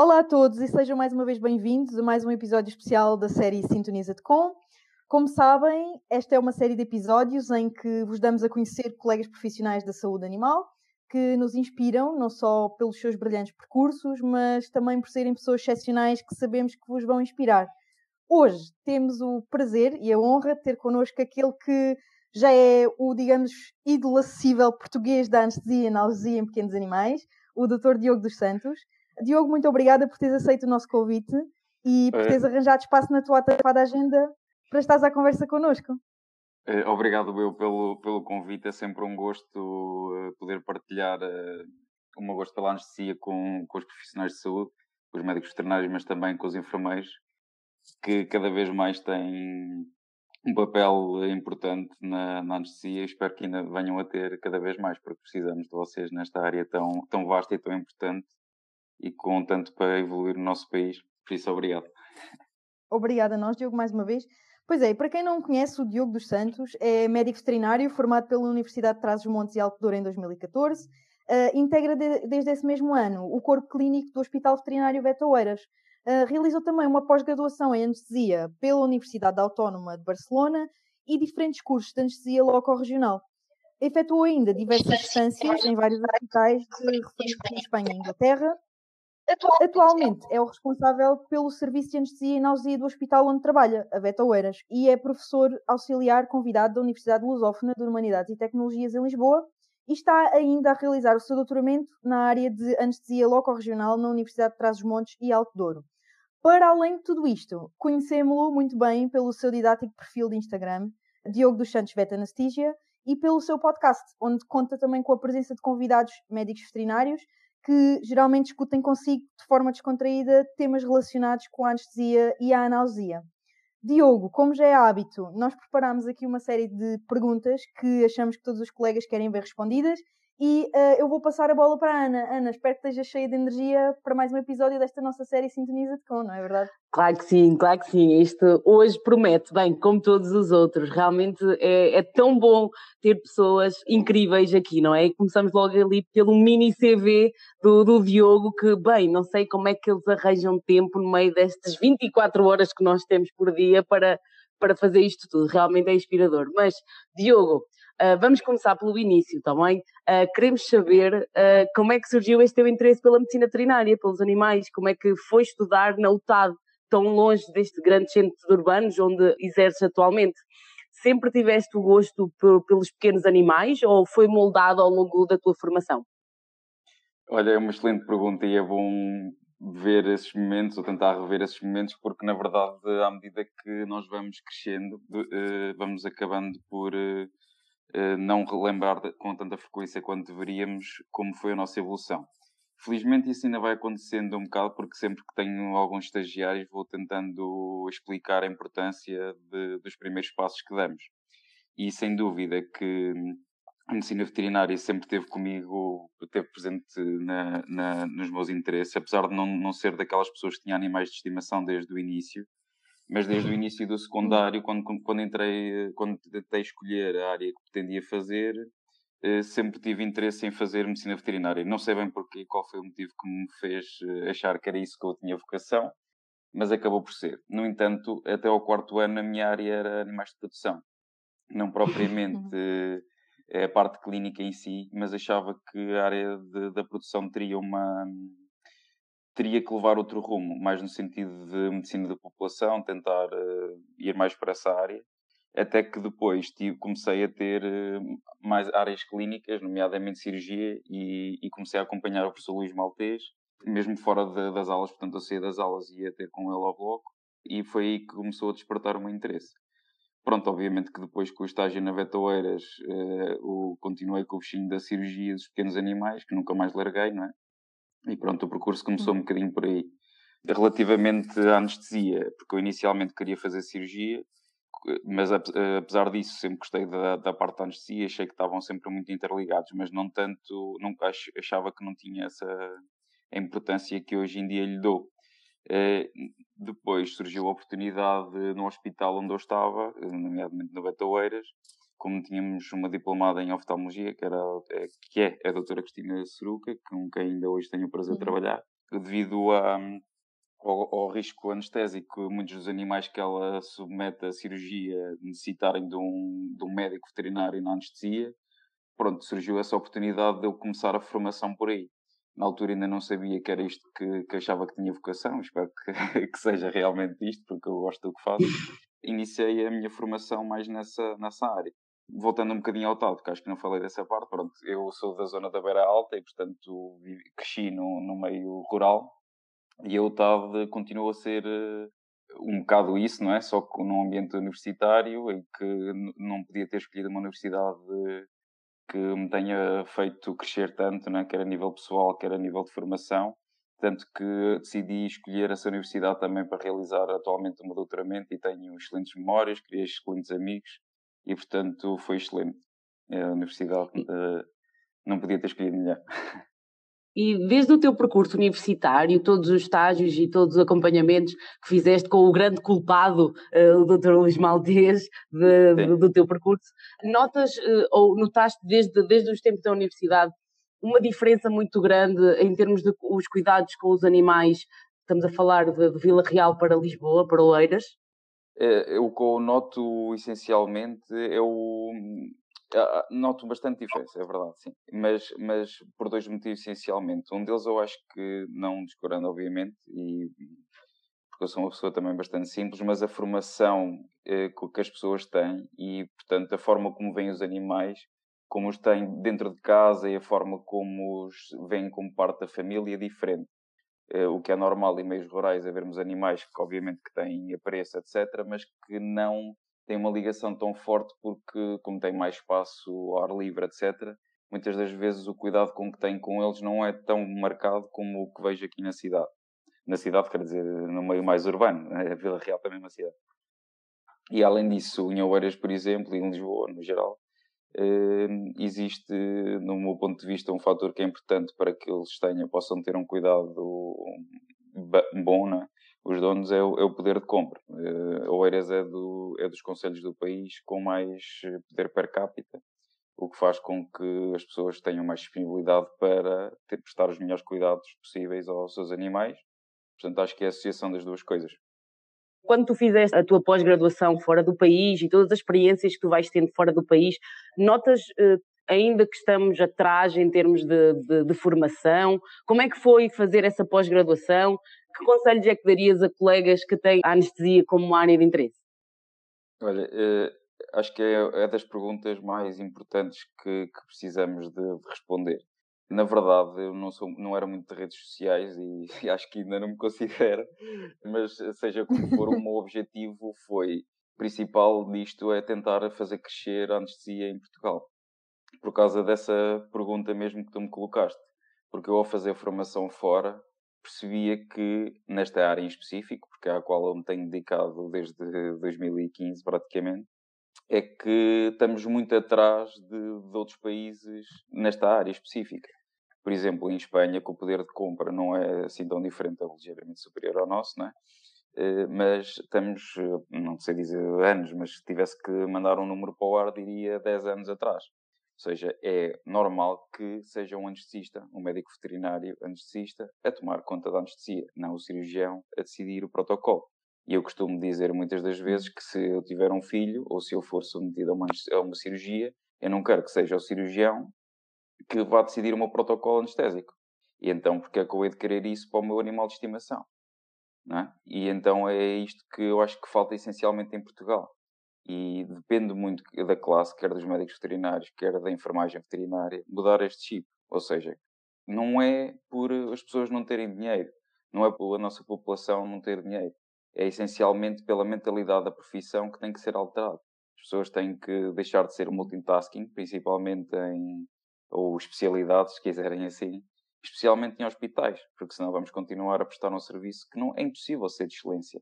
Olá a todos e sejam mais uma vez bem-vindos a mais um episódio especial da série Sintoniza-te Com. Como sabem, esta é uma série de episódios em que vos damos a conhecer colegas profissionais da saúde animal que nos inspiram não só pelos seus brilhantes percursos, mas também por serem pessoas excepcionais que sabemos que vos vão inspirar. Hoje temos o prazer e a honra de ter connosco aquele que já é o, digamos, ídolo acessível português da anestesia e analgesia em pequenos animais, o Dr. Diogo dos Santos. Diogo, muito obrigada por teres aceito o nosso convite e por é. teres arranjado espaço na tua atarefada agenda para estares à conversa connosco. É, obrigado, eu, pelo, pelo convite. É sempre um gosto uh, poder partilhar uh, o meu gosto pela anestesia com, com os profissionais de saúde, com os médicos veterinários, mas também com os enfermeiros, que cada vez mais têm um papel importante na, na anestesia e espero que ainda venham a ter cada vez mais, porque precisamos de vocês nesta área tão, tão vasta e tão importante e com tanto para evoluir no nosso país. Por isso, obrigado. Obrigada a nós, Diogo, mais uma vez. Pois é, para quem não conhece, o Diogo dos Santos é médico veterinário formado pela Universidade de Trás-os-Montes e Alto Douro em 2014. Uh, eh, integra de, desde esse mesmo ano o corpo clínico do Hospital Veterinário Beto Oeiras. Uh, realizou também uma pós-graduação em anestesia pela Universidade Autónoma de Barcelona e diferentes cursos de anestesia loco-regional. Efetuou ainda diversas distâncias em vários hospitais de referência em Espanha e Inglaterra, Atualmente é o responsável pelo serviço de anestesia e analgesia do hospital onde trabalha, a Beta Oeiras, e é professor auxiliar convidado da Universidade Lusófona de Humanidades e Tecnologias em Lisboa e está ainda a realizar o seu doutoramento na área de anestesia loco-regional na Universidade de Trás-os-Montes e Alto Douro. Para além de tudo isto, conhecemos-lo muito bem pelo seu didático perfil de Instagram, Diogo dos Santos Vet Anesthesia, e pelo seu podcast, onde conta também com a presença de convidados médicos veterinários que geralmente discutem consigo de forma descontraída temas relacionados com a anestesia e a analgesia. Diogo, como já é hábito, nós preparamos aqui uma série de perguntas que achamos que todos os colegas querem ver respondidas e uh, eu vou passar a bola para a Ana. Ana, espero que esteja cheia de energia para mais um episódio desta nossa série Sintoniza-te com, não é verdade? Claro que sim, claro que sim. Este hoje promete, bem, como todos os outros. Realmente é, é tão bom ter pessoas incríveis aqui, não é? E começamos logo ali pelo mini CV do, do Diogo, que, bem, não sei como é que eles arranjam tempo no meio destas 24 horas que nós temos por dia para, para fazer isto tudo. Realmente é inspirador. Mas, Diogo, Uh, vamos começar pelo início também. Uh, queremos saber uh, como é que surgiu este teu interesse pela medicina veterinária, pelos animais, como é que foi estudar na UTAD, tão longe deste grande centro de urbanos onde exerces atualmente. Sempre tiveste o gosto pelos pequenos animais ou foi moldado ao longo da tua formação? Olha, é uma excelente pergunta e é bom ver esses momentos ou tentar rever esses momentos porque na verdade à medida que nós vamos crescendo vamos acabando por eh, não relembrar com tanta frequência quanto deveríamos como foi a nossa evolução. Felizmente isso ainda vai acontecendo um bocado porque sempre que tenho alguns estagiários vou tentando explicar a importância de, dos primeiros passos que damos. E sem dúvida que a medicina veterinária sempre esteve comigo, esteve presente na, na, nos meus interesses, apesar de não, não ser daquelas pessoas que tinham animais de estimação desde o início, mas desde o início do secundário, quando, quando entrei, quando tentei escolher a área que pretendia fazer, eh, sempre tive interesse em fazer medicina veterinária. Não sei bem porquê, qual foi o motivo que me fez eh, achar que era isso que eu tinha vocação, mas acabou por ser. No entanto, até ao quarto ano a minha área era animais de produção. Não propriamente eh, a parte clínica em si, mas achava que a área de, da produção teria uma teria que levar outro rumo, mais no sentido de medicina da população, tentar uh, ir mais para essa área. Até que depois tive, comecei a ter uh, mais áreas clínicas, nomeadamente cirurgia, e, e, comecei a acompanhar o professor Luís Maltês, mesmo fora de, das aulas, portanto eu saía das aulas e ia ter com ele ao bloco, e foi aí que começou a despertar o meu interesse. Pronto, obviamente que depois com o estágio na Vetoeiras, uh, continuei com o bichinho da cirurgia dos pequenos animais, que nunca mais larguei, não é? E pronto, o percurso começou um bocadinho por aí. Relativamente à anestesia, porque eu inicialmente queria fazer cirurgia, mas apesar disso sempre gostei da, da parte da anestesia, achei que estavam sempre muito interligados, mas não tanto, nunca achava que não tinha essa a importância que hoje em dia lhe dou. Eh, depois surgiu a oportunidade no hospital onde eu estava, nomeadamente no Betoeiras, como tínhamos uma diplomada em oftalmologia, que, era, é, que é a doutora Cristina Seruca, com quem ainda hoje tenho o prazer de uhum. trabalhar, devido a, ao, ao, risco anestésico, muitos dos animais que ela submete à cirurgia necessitarem de um, de um médico veterinário na anestesia, pronto, surgiu essa oportunidade de eu começar a formação por aí. Na altura ainda não sabia que era isto que, que achava que tinha vocação, espero que, que seja realmente isto, porque eu gosto do que faço. Iniciei a minha formação mais nessa, nessa área. Voltando um bocadinho ao tal, porque acho que não falei dessa parte, pronto, eu sou da zona da Beira Alta e, portanto, cresci no, no meio rural e o TAD continua a ser uh, um bocado isso, não é? Só que num ambiente universitário em que não podia ter escolhido uma universidade que me tenha feito crescer tanto, né? quer a nível pessoal, quer a nível de formação, tanto que decidi escolher essa universidade também para realizar atualmente o meu doutoramento e tenho excelentes memórias, criei excelentes amigos e, portanto, foi excelente. A universidade uh, não podia ter escolhido melhor. E desde o teu percurso universitário, todos os estágios e todos os acompanhamentos que fizeste com o grande culpado, uh, o Dr. Luís Maltês, de, de, do teu percurso, notas uh, ou notaste desde, desde os tempos da universidade uma diferença muito grande em termos de os cuidados com os animais? Estamos a falar de, de Vila Real para Lisboa, para Oeiras? É, o que eu noto essencialmente é o, noto bastante diferença, é verdade, sim. Mas, mas por dois motivos essencialmente. Um deles eu acho que, não descurando obviamente, e porque eu sou uma pessoa também bastante simples, mas a formação eh, que as pessoas têm e, portanto, a forma como veem os animais, como os têm dentro de casa e a forma como os veem como parte da família é diferente. Eh, o que é normal em meios rurais é vermos animais que, obviamente, que têm apreço, etc., mas que não tem uma ligação tão forte porque, como tem mais espaço ar livre, etc., muitas das vezes o cuidado com que tem com eles não é tão marcado como o que vejo aqui na cidade. Na cidade, quer dizer, no meio mais urbano, né? a Vila Real também é uma cidade. E além disso, em Oeiras, por exemplo, e em Lisboa, no geral, existe, no meu ponto de vista, um fator que é importante para que eles tenham, possam ter um cuidado bom, né? os donos é o, é o poder de compra. Uh, Oeiras é, do, é dos conselhos do país com mais eh, poder per capita, o que faz com que as pessoas tenham mais disponibilidade para ter, prestar os melhores cuidados possíveis aos seus animais. Portanto, acho que é a associação das duas coisas. Quando tu fizeste a tua pós-graduação fora do país e todas as experiências que tu vais tendo fora do país, notas uh, ainda que estamos atrás em termos de, de, de formação? Como é que foi fazer essa pós-graduação? que conselhos é que darias a colegas que têm a anestesia como área de interesse? Olha, eh, acho que é, é, das perguntas mais importantes que, que precisamos de, responder. Na verdade, eu não, sou, não era muito de redes sociais e, e acho que ainda não me considero, mas seja como for, o meu objetivo foi, principal disto é tentar fazer crescer a anestesia em Portugal. Por causa dessa pergunta mesmo que tu me colocaste. Porque eu, ao fazer formação fora, percebia que nesta área em específico, porque é à qual eu me tenho dedicado desde 2015 praticamente, é que estamos muito atrás de, de, outros países nesta área específica. Por exemplo, em Espanha, que o poder de compra não é assim tão diferente, é ligeiramente superior ao nosso, não é? Eh, mas estamos, eh, não sei dizer anos, mas se tivesse que mandar um número para o ar, diria 10 anos atrás. Ou seja, é normal que seja um anestesista, um médico veterinário anestesista, a tomar conta da anestesia, não o cirurgião a decidir o protocolo. E eu costumo dizer muitas das vezes que se eu tiver um filho, ou se eu for submetido a uma, a uma cirurgia, eu não quero que seja o cirurgião que vá decidir o meu protocolo anestésico. E então, porque é que eu hei de querer isso para o meu animal de estimação? É? E então é isto que eu acho que falta essencialmente em Portugal e depende muito da classe, quer dos médicos veterinários, quer da enfermagem veterinária, mudar este chip. Ou seja, não é por as pessoas não terem dinheiro, não é por a nossa população não ter dinheiro. É essencialmente pela mentalidade da profissão que tem que ser alterada. As pessoas têm que deixar de ser multitasking, principalmente em ou especialidades, se quiserem assim, especialmente em hospitais, porque senão vamos continuar a prestar um serviço que não é impossível ser de excelência.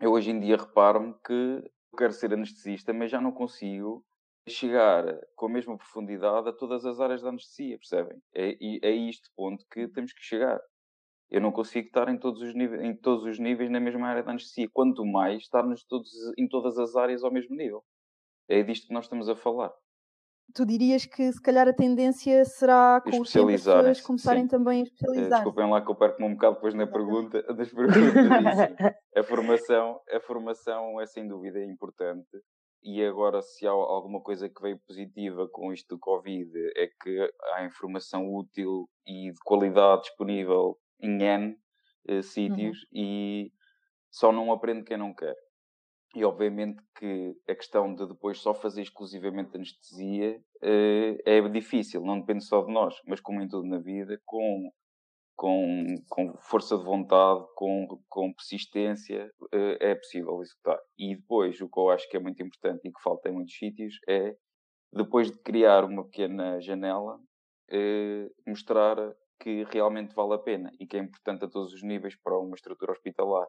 Eu hoje em dia reparo-me que quero ser anestesista, mas já não consigo chegar com a mesma profundidade a todas as áreas da anestesia, percebem? É, é este ponto que temos que chegar. Eu não consigo estar em todos os níveis, em todos os níveis na mesma área da anestesia, quanto mais estarmos todos, em todas as áreas ao mesmo nível. É disto que nós estamos a falar. Tu dirias que se calhar a tendência será com as pessoas começarem sim. também a eh, especializar. Desculpem lá que eu perco-me um bocado depois na pergunta, das perguntas. a, formação, a formação é sem dúvida importante e agora se há alguma coisa que veio positiva com isto do Covid é que há informação útil e de qualidade disponível em N uh, sítios uhum. e só não aprende quem não quer. E obviamente que a questão de depois só fazer exclusivamente anestesia uh, é difícil, não depende só de nós, mas como em tudo na vida, com, com, com força de vontade, com, com persistência, uh, é possível executar. E depois, o que eu acho que é muito importante e que falta em muitos sítios é, depois de criar uma pequena janela, uh, mostrar que realmente vale a pena e que é importante a todos os níveis para uma estrutura hospitalar.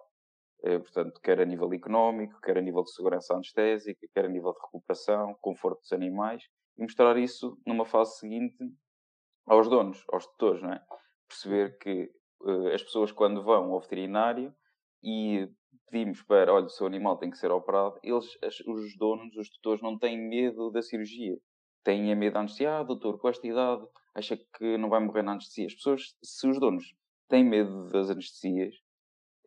Eh, portanto, quer a nível económico, quer a nível de segurança anestésica, quer a nível de recuperação, conforto dos animais, e mostrar isso numa fase seguinte aos donos, aos tutores, não é? Perceber que uh, as pessoas quando vão ao veterinário e pedimos para, olha, o seu animal tem que ser operado, eles, as, os donos, os tutores, não têm medo da cirurgia. Têm medo da anestesia, ah, doutor, com esta idade, acha que não vai morrer na anestesia. As pessoas, se os donos têm medo das anestesias,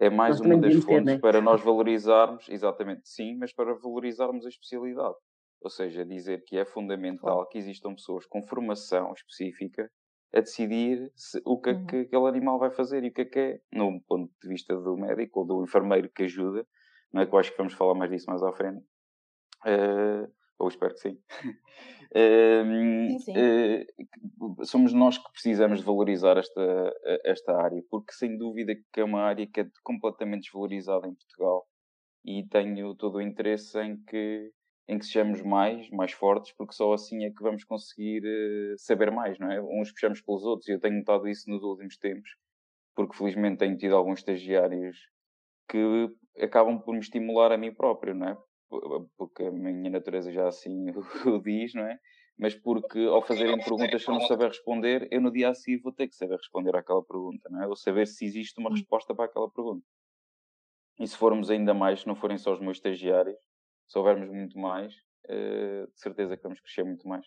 é mais uma das fontes né? para nós valorizarmos, exatamente, sim, mas para valorizarmos a especialidade. Ou seja, dizer que é fundamental que existam pessoas com formação específica a decidir se, o que é uhum. que aquele animal vai fazer e o que é que é, no ponto de vista do médico ou do enfermeiro que ajuda, não é que eu acho que vamos falar mais disso mais à frente, uh, ou espero que sim. sim, sim. Uh, somos nós que precisamos de valorizar esta, esta área, porque sem dúvida que é uma área que é completamente desvalorizada em Portugal e tenho todo o interesse em que, em que sejamos mais, mais fortes, porque só assim é que vamos conseguir uh, saber mais, não é? Uns puxamos pelos outros e eu tenho notado isso nos últimos tempos, porque felizmente tenho tido alguns estagiários que acabam por me estimular a mim próprio, não é? Porque a minha natureza já assim o diz, não é? Mas porque ao fazerem perguntas se eu não saber responder, eu no dia a seguir vou ter que saber responder àquela pergunta, não é? Ou saber se existe uma hum. resposta para aquela pergunta. E se formos ainda mais, se não forem só os meus estagiários, se houvermos muito mais, uh, de certeza que vamos crescer muito mais.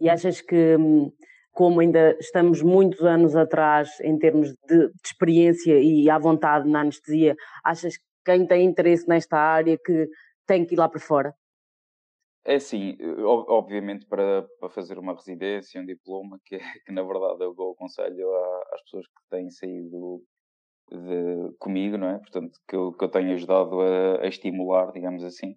E achas que, hum, como ainda estamos muitos anos atrás em termos de, de experiência e à vontade na anestesia, achas que quem tem interesse nesta área que tem que ir lá para fora? É assim, obviamente para, para fazer uma residência, um diploma, que, que na verdade eu dou o conselho às pessoas que têm saído de, comigo, não é? Portanto, que eu, que eu tenho ajudado a, a estimular, digamos assim.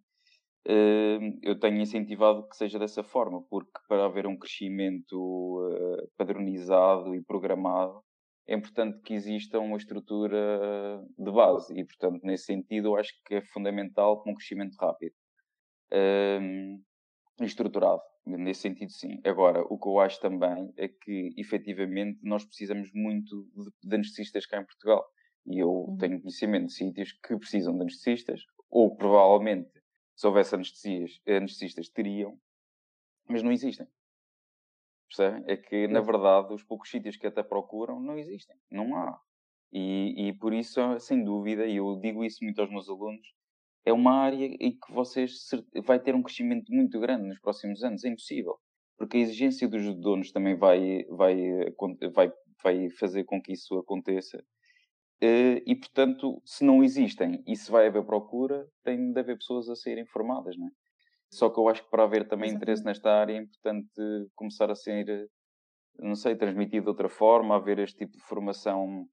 Hum, eu tenho incentivado que seja dessa forma, porque para haver um crescimento eh, padronizado e programado, é importante que exista uma estrutura de base e, portanto, nesse sentido, eu acho que é fundamental para um crescimento rápido um, e estruturado. Nesse sentido, sim. Agora, o que eu acho também é que, efetivamente, nós precisamos muito de, de anestesistas cá em Portugal. E eu uhum. tenho conhecimento de sítios que precisam de anestesistas, ou provavelmente, se houvesse anestesias, anestesistas teriam, mas não existem. Percebe? É que, na verdade, os poucos sítios que até procuram não existem. Não há. E, e por isso, sem dúvida, e eu digo isso muito aos meus alunos, é uma área em que vocês vai ter um crescimento muito grande nos próximos anos. É impossível. Porque a exigência dos donos também vai, vai, vai, vai fazer com que isso aconteça. Eh, e, portanto, se não existem e se vai haver procura, tem de haver pessoas a serem formadas, não é? Só que eu acho que para haver também Exatamente. interesse nesta área é importante começar a ser, não sei, transmitido de outra forma, haver este tipo de formação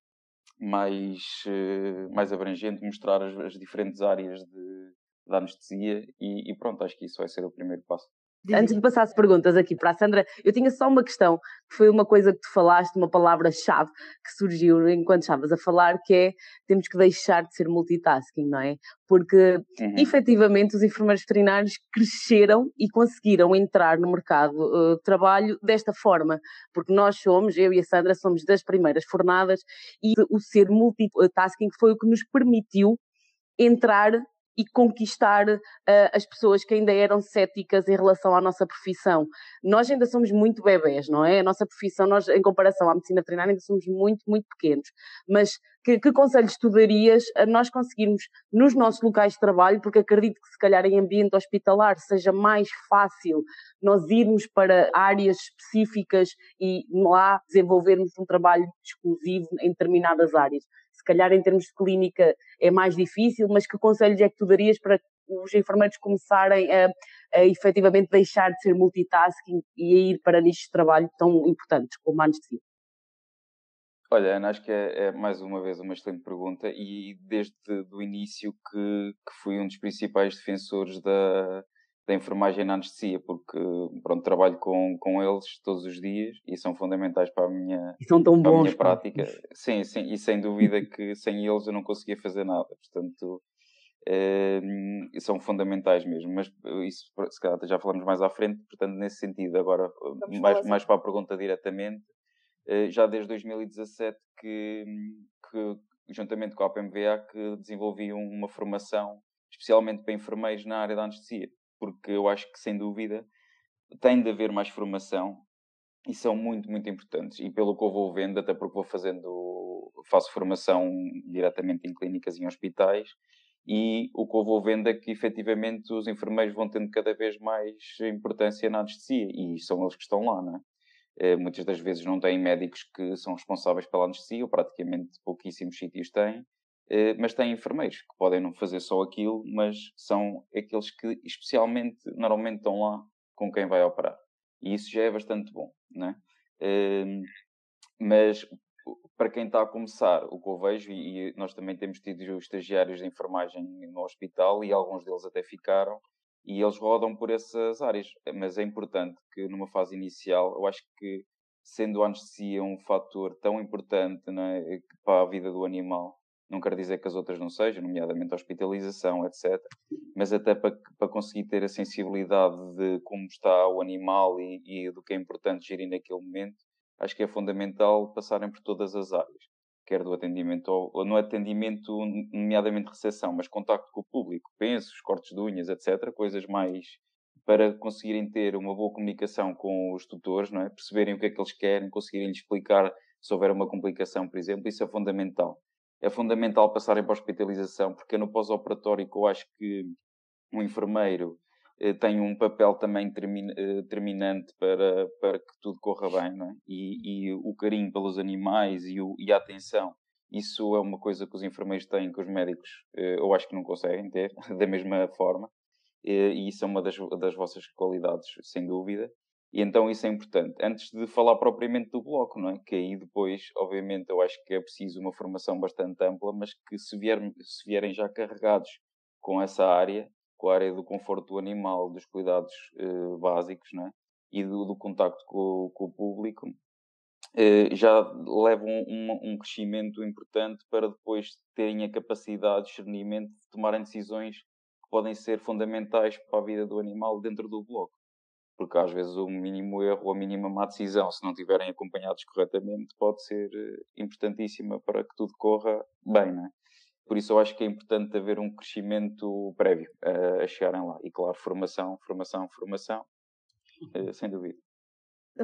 mais, eh, mais abrangente, mostrar as, as diferentes áreas de, da anestesia e, e pronto, acho que isso vai ser o primeiro passo. Antes de passar as perguntas aqui para a Sandra, eu tinha só uma questão, que foi uma coisa que tu falaste, uma palavra-chave que surgiu enquanto estavas a falar, que é temos que deixar de ser multitasking, não é? Porque uhum. efetivamente os enfermeiros veterinários cresceram e conseguiram entrar no mercado uh, de trabalho desta forma, porque nós somos, eu e a Sandra, somos das primeiras fornadas e o ser multitasking foi o que nos permitiu entrar e conquistar uh, as pessoas que ainda eram céticas em relação à nossa profissão. Nós ainda somos muito bebés, não é? A nossa profissão, nós, em comparação à medicina veterinária, ainda somos muito, muito pequenos. Mas que, que conselhos tu darias a nós conseguirmos, nos nossos locais de trabalho, porque acredito que se calhar em ambiente hospitalar seja mais fácil nós irmos para áreas específicas e lá desenvolvermos um trabalho exclusivo em determinadas áreas calhar em termos de clínica é mais difícil, mas que conselhos é que tu darias para os enfermeiros começarem a, a efetivamente deixar de ser multitasking e a ir para nichos de trabalho tão importantes como a anestesia? Olha, Ana, acho que é, é, mais uma vez uma excelente pergunta e desde o início que, que fui um dos principais defensores da, da enfermagem na anestesia, porque pronto, trabalho com, com eles todos os dias e são fundamentais para a minha, são tão para bons, a minha prática. Sim, sim, e sem dúvida que sem eles eu não conseguia fazer nada. Portanto, é, são fundamentais mesmo. Mas isso, se calhar, já falamos mais à frente, portanto, nesse sentido. Agora, mais, mais para a pergunta diretamente, eh, já desde 2017 que, que juntamente com a PMVA, que desenvolvi uma formação especialmente para enfermeiros na área da anestesia porque eu acho que, sem dúvida, tem de haver mais formação e são muito, muito importantes. E pelo que eu vou vendo, até porque vou fazendo, faço formação diretamente em clínicas e em hospitais, e o que eu vou vendo é que efetivamente os enfermeiros vão tendo cada vez mais importância na anestesia, e são eles que estão lá, não é? Eh, muitas das vezes não têm médicos que são responsáveis pela anestesia, ou praticamente pouquíssimos sítios têm, mas têm enfermeiros que podem não fazer só aquilo, mas são aqueles que especialmente normalmente estão lá com quem vai operar. E isso já é bastante bom, né? Mas para quem está a começar, o que eu vejo, e nós também temos tido estagiários de enfermagem no hospital e alguns deles até ficaram, e eles rodam por essas áreas. Mas é importante que numa fase inicial, eu acho que sendo a anestesia um fator tão importante né, para a vida do animal, não quero dizer que as outras não sejam, nomeadamente a hospitalização, etc. Mas até para, para conseguir ter a sensibilidade de como está o animal e, e do que é importante gerir naquele momento, acho que é fundamental passarem por todas as áreas. Quer do atendimento, ou no atendimento, nomeadamente recepção, mas contacto com o público, pensos, cortes de unhas, etc. Coisas mais para conseguirem ter uma boa comunicação com os tutores, não é? perceberem o que é que eles querem, conseguirem lhes explicar se houver uma complicação, por exemplo, isso é fundamental é fundamental passarem para a hospitalização, porque no pós-operatório eu acho que um enfermeiro eh, tem um papel também termin, eh, para, para que tudo corra bem, é? e, e o carinho pelos animais e, o, e a atenção. Isso é uma coisa que os enfermeiros têm que os médicos eh, eu acho que não conseguem ter da mesma forma. Eh, e isso é uma das, das vossas qualidades, sem dúvida. E então isso é importante. Antes de falar propriamente do bloco, não é? Que aí depois, obviamente, eu acho que é preciso uma formação bastante ampla, mas que se, vier, se vierem já carregados com essa área, com a área do conforto do animal, dos cuidados eh, básicos, não é? E do, do contacto com, com o público, eh, já levam um, um, crescimento importante para depois terem a capacidade, de discernimento de tomarem decisões que podem ser fundamentais para a vida do animal dentro do bloco porque às vezes o mínimo erro ou a mínima má decisão, se não tiverem acompanhados corretamente, pode ser eh, importantíssima para que tudo corra bem, né? Por isso eu acho que é importante haver um crescimento prévio a, a chegarem lá. E claro, formação, formação, formação, eh, sem dúvida.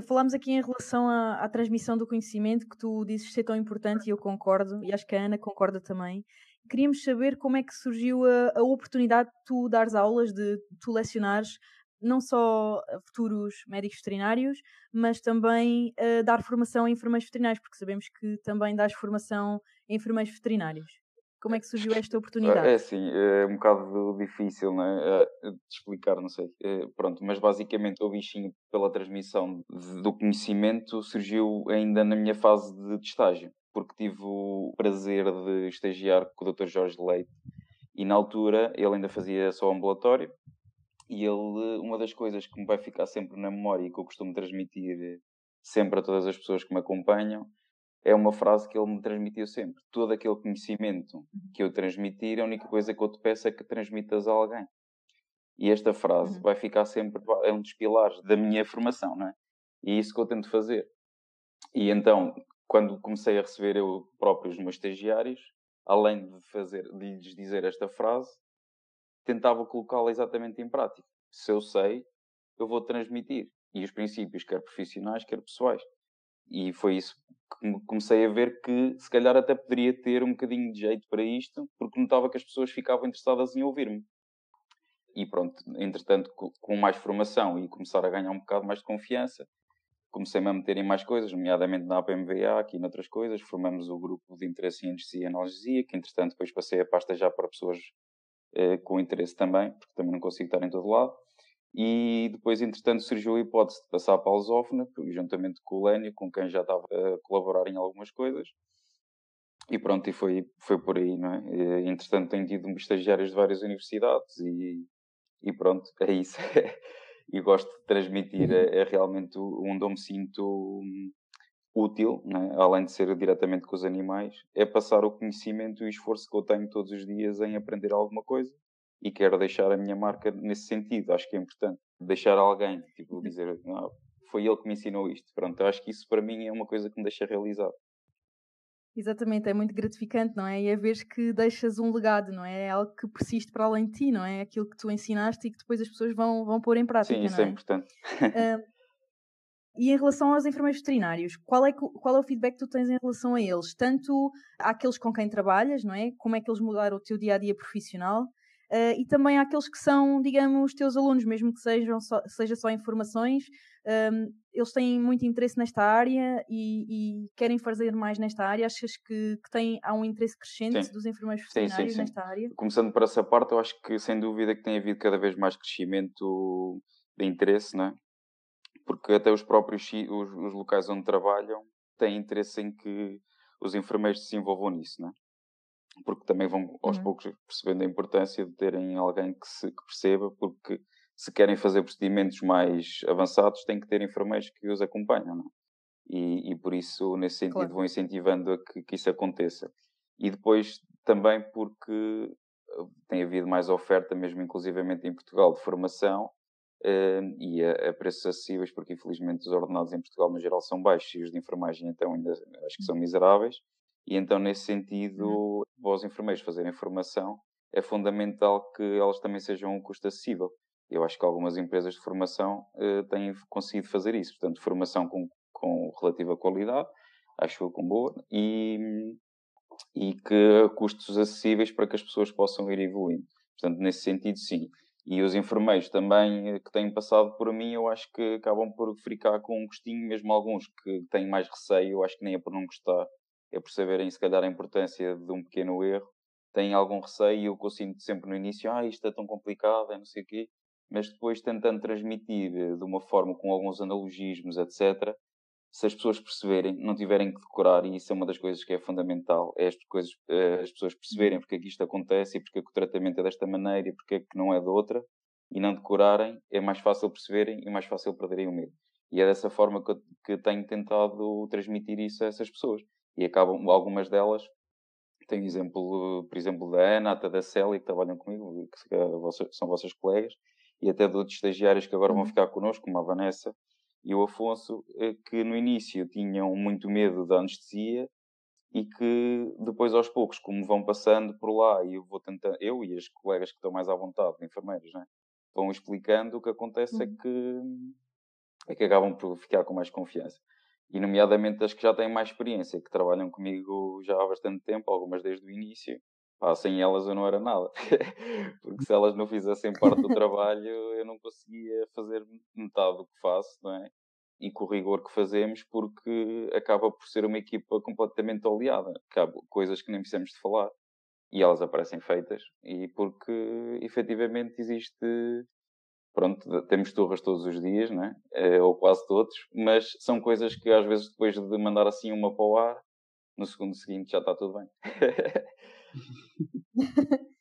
Falámos aqui em relação à, à, transmissão do conhecimento, que tu dizes ser tão importante, e eu concordo, e acho que a Ana concorda também. Queríamos saber como é que surgiu a, a oportunidade de tu dares aulas, de tu lecionares não só futuros médicos veterinários, mas também uh, dar formação a enfermeiros veterinários, porque sabemos que também dás formação a enfermeiros veterinários. Como é que surgiu esta oportunidade? É sim, é um bocado difícil né? de explicar, não sei. É, pronto, mas basicamente o bichinho pela transmissão do conhecimento surgiu ainda na minha fase de, de estágio, porque tive o prazer de estagiar com o Dr. Jorge Leite e na altura ele ainda fazia só ambulatório e ele, uma das coisas que me vai ficar sempre na memória e que eu costumo transmitir sempre a todas as pessoas que me acompanham, é uma frase que ele me transmitiu sempre. Todo aquele conhecimento uhum. que eu transmitir, a única coisa que eu te peço é que transmitas a alguém. E esta frase uhum. vai ficar sempre, é um dos pilares da minha formação, não é? E é isso que eu tento fazer. E então, quando comecei a receber eu próprio os meus estagiários, além de fazer, de lhes dizer esta frase, tentava colocá-la exatamente em prática. Se eu sei, eu vou transmitir. E os princípios, quer profissionais, quer pessoais. E foi isso que comecei a ver que se calhar até poderia ter um bocadinho de jeito para isto, porque notava que as pessoas ficavam interessadas em ouvir-me. E pronto, entretanto, com mais formação e começar a ganhar um bocado mais de confiança, comecei-me a meter em mais coisas, nomeadamente na APMVA, aqui noutras coisas. Formamos o grupo de interesse em anestesia e analgesia, que entretanto depois passei a pasta já para pessoas com interesse também, porque também não consigo estar em todo lado. E depois, entretanto, surgiu a hipótese de passar para a lusófona, juntamente com o Lénio, com quem já estava a colaborar em algumas coisas. E pronto, e foi, foi por aí, não é? E, entretanto, tenho tido estagiários de várias universidades e, e pronto, é isso. e gosto de transmitir, é, é realmente onde eu me sinto útil, é? além de ser diretamente com os animais, é passar o conhecimento e o esforço que eu tenho todos os dias em aprender alguma coisa e quero deixar a minha marca nesse sentido. Acho que é importante deixar alguém, tipo, uhum. dizer, ah, foi ele que me ensinou isto. Pronto, acho que isso para mim é uma coisa que me deixa realizado. Exatamente, é muito gratificante, não é? E é ver que deixas um legado, não é? É algo que persiste para além de ti, não é? Aquilo que tu ensinaste e que depois as pessoas vão, vão pôr em prática. Sim, isso é? é? importante. Uh, e em relação aos enfermeiros veterinários, qual é, qual é o feedback que tu tens em relação a eles? Tanto àqueles com quem trabalhas, não é? Como é que eles mudaram o teu dia a dia profissional? Uh, e também àqueles que são, digamos, teus alunos, mesmo que sejam só, seja só informações, um, eles têm muito interesse nesta área e, e, querem fazer mais nesta área. Achas que, que tem, há um interesse crescente sim. dos enfermeiros veterinários sim, sim, nesta área? Começando por essa parte, eu acho que sem dúvida que tem havido cada vez mais crescimento de interesse, não é? Porque até os próprios os, os locais onde trabalham têm interesse em que os enfermeiros se envolvam nisso, é? Porque também vão aos uhum. poucos percebendo a importância de terem alguém que, se, que perceba, porque se querem fazer procedimentos mais avançados, têm que ter enfermeiros que os acompanham? É? E, e por isso, nesse sentido, claro. vão incentivando a que, que, isso aconteça. E depois também porque eh, tem havido mais oferta, mesmo inclusivamente em Portugal, de formação uh, e a, a, preços acessíveis, porque infelizmente os ordenados em Portugal no geral são baixos e os de enfermagem então ainda acho que são miseráveis. E então, nesse sentido, uhum. para os enfermeiros fazerem formação, é fundamental que elas também sejam um custo acessível. Eu acho que algumas empresas de formação uh, têm conseguido fazer isso. Portanto, formação com, com relativa qualidade, acho eu com boa, e, e que custos acessíveis para que as pessoas possam ir evoluindo. Portanto, nesse sentido, sim. E os enfermeiros também eh, que têm passado por mim, eu acho que acabam por ficar com um gostinho, mesmo alguns que têm mais receio, eu acho que nem é por não gostar, é por saberem se calhar a importância de um pequeno erro, têm algum receio e eu consigo sempre no início, ah, isto é tão complicado, é não sei o quê, mas depois tentando transmitir eh, de uma forma com alguns analogismos, etc., se as pessoas perceberem, não tiverem que decorar, e isso é uma das coisas que é fundamental, é as, coisas, eh, as pessoas perceberem porque é que isto acontece e porque é que o tratamento é desta maneira e porque é que não é de outra, e não decorarem, é mais fácil perceberem e mais fácil perderem o medo. E é dessa forma que, eu, que tenho tentado transmitir isso a essas pessoas. E acabam, algumas delas, tenho exemplo, por exemplo, da Ana, até da Célia, que trabalham comigo, que são vossas colegas, e até de outros estagiários que agora vão uhum. ficar connosco, como a Vanessa e o Afonso, eh, que no início tinham muito medo da anestesia e que depois aos poucos, como vão passando por lá, e eu vou tentando, eu e as colegas que estão mais à vontade, enfermeiros, né, vão explicando, o que acontece é uhum. é que é que acabam por ficar com mais confiança. E nomeadamente as que já têm mais experiência, que trabalham comigo já há bastante tempo, algumas desde o início, Pá, sem elas eu não era nada. Porque se elas não fizessem parte do trabalho, eu não conseguia fazer metade do que faço, não é? E com o rigor que fazemos, porque acaba por ser uma equipa completamente oleada. Acaba coisas que nem precisamos de falar. E elas aparecem feitas. E porque, efetivamente, existe... Pronto, temos turras todos os dias, né? ou quase todos, mas são coisas que às vezes depois de mandar assim uma para o ar, no segundo seguinte já está tudo bem.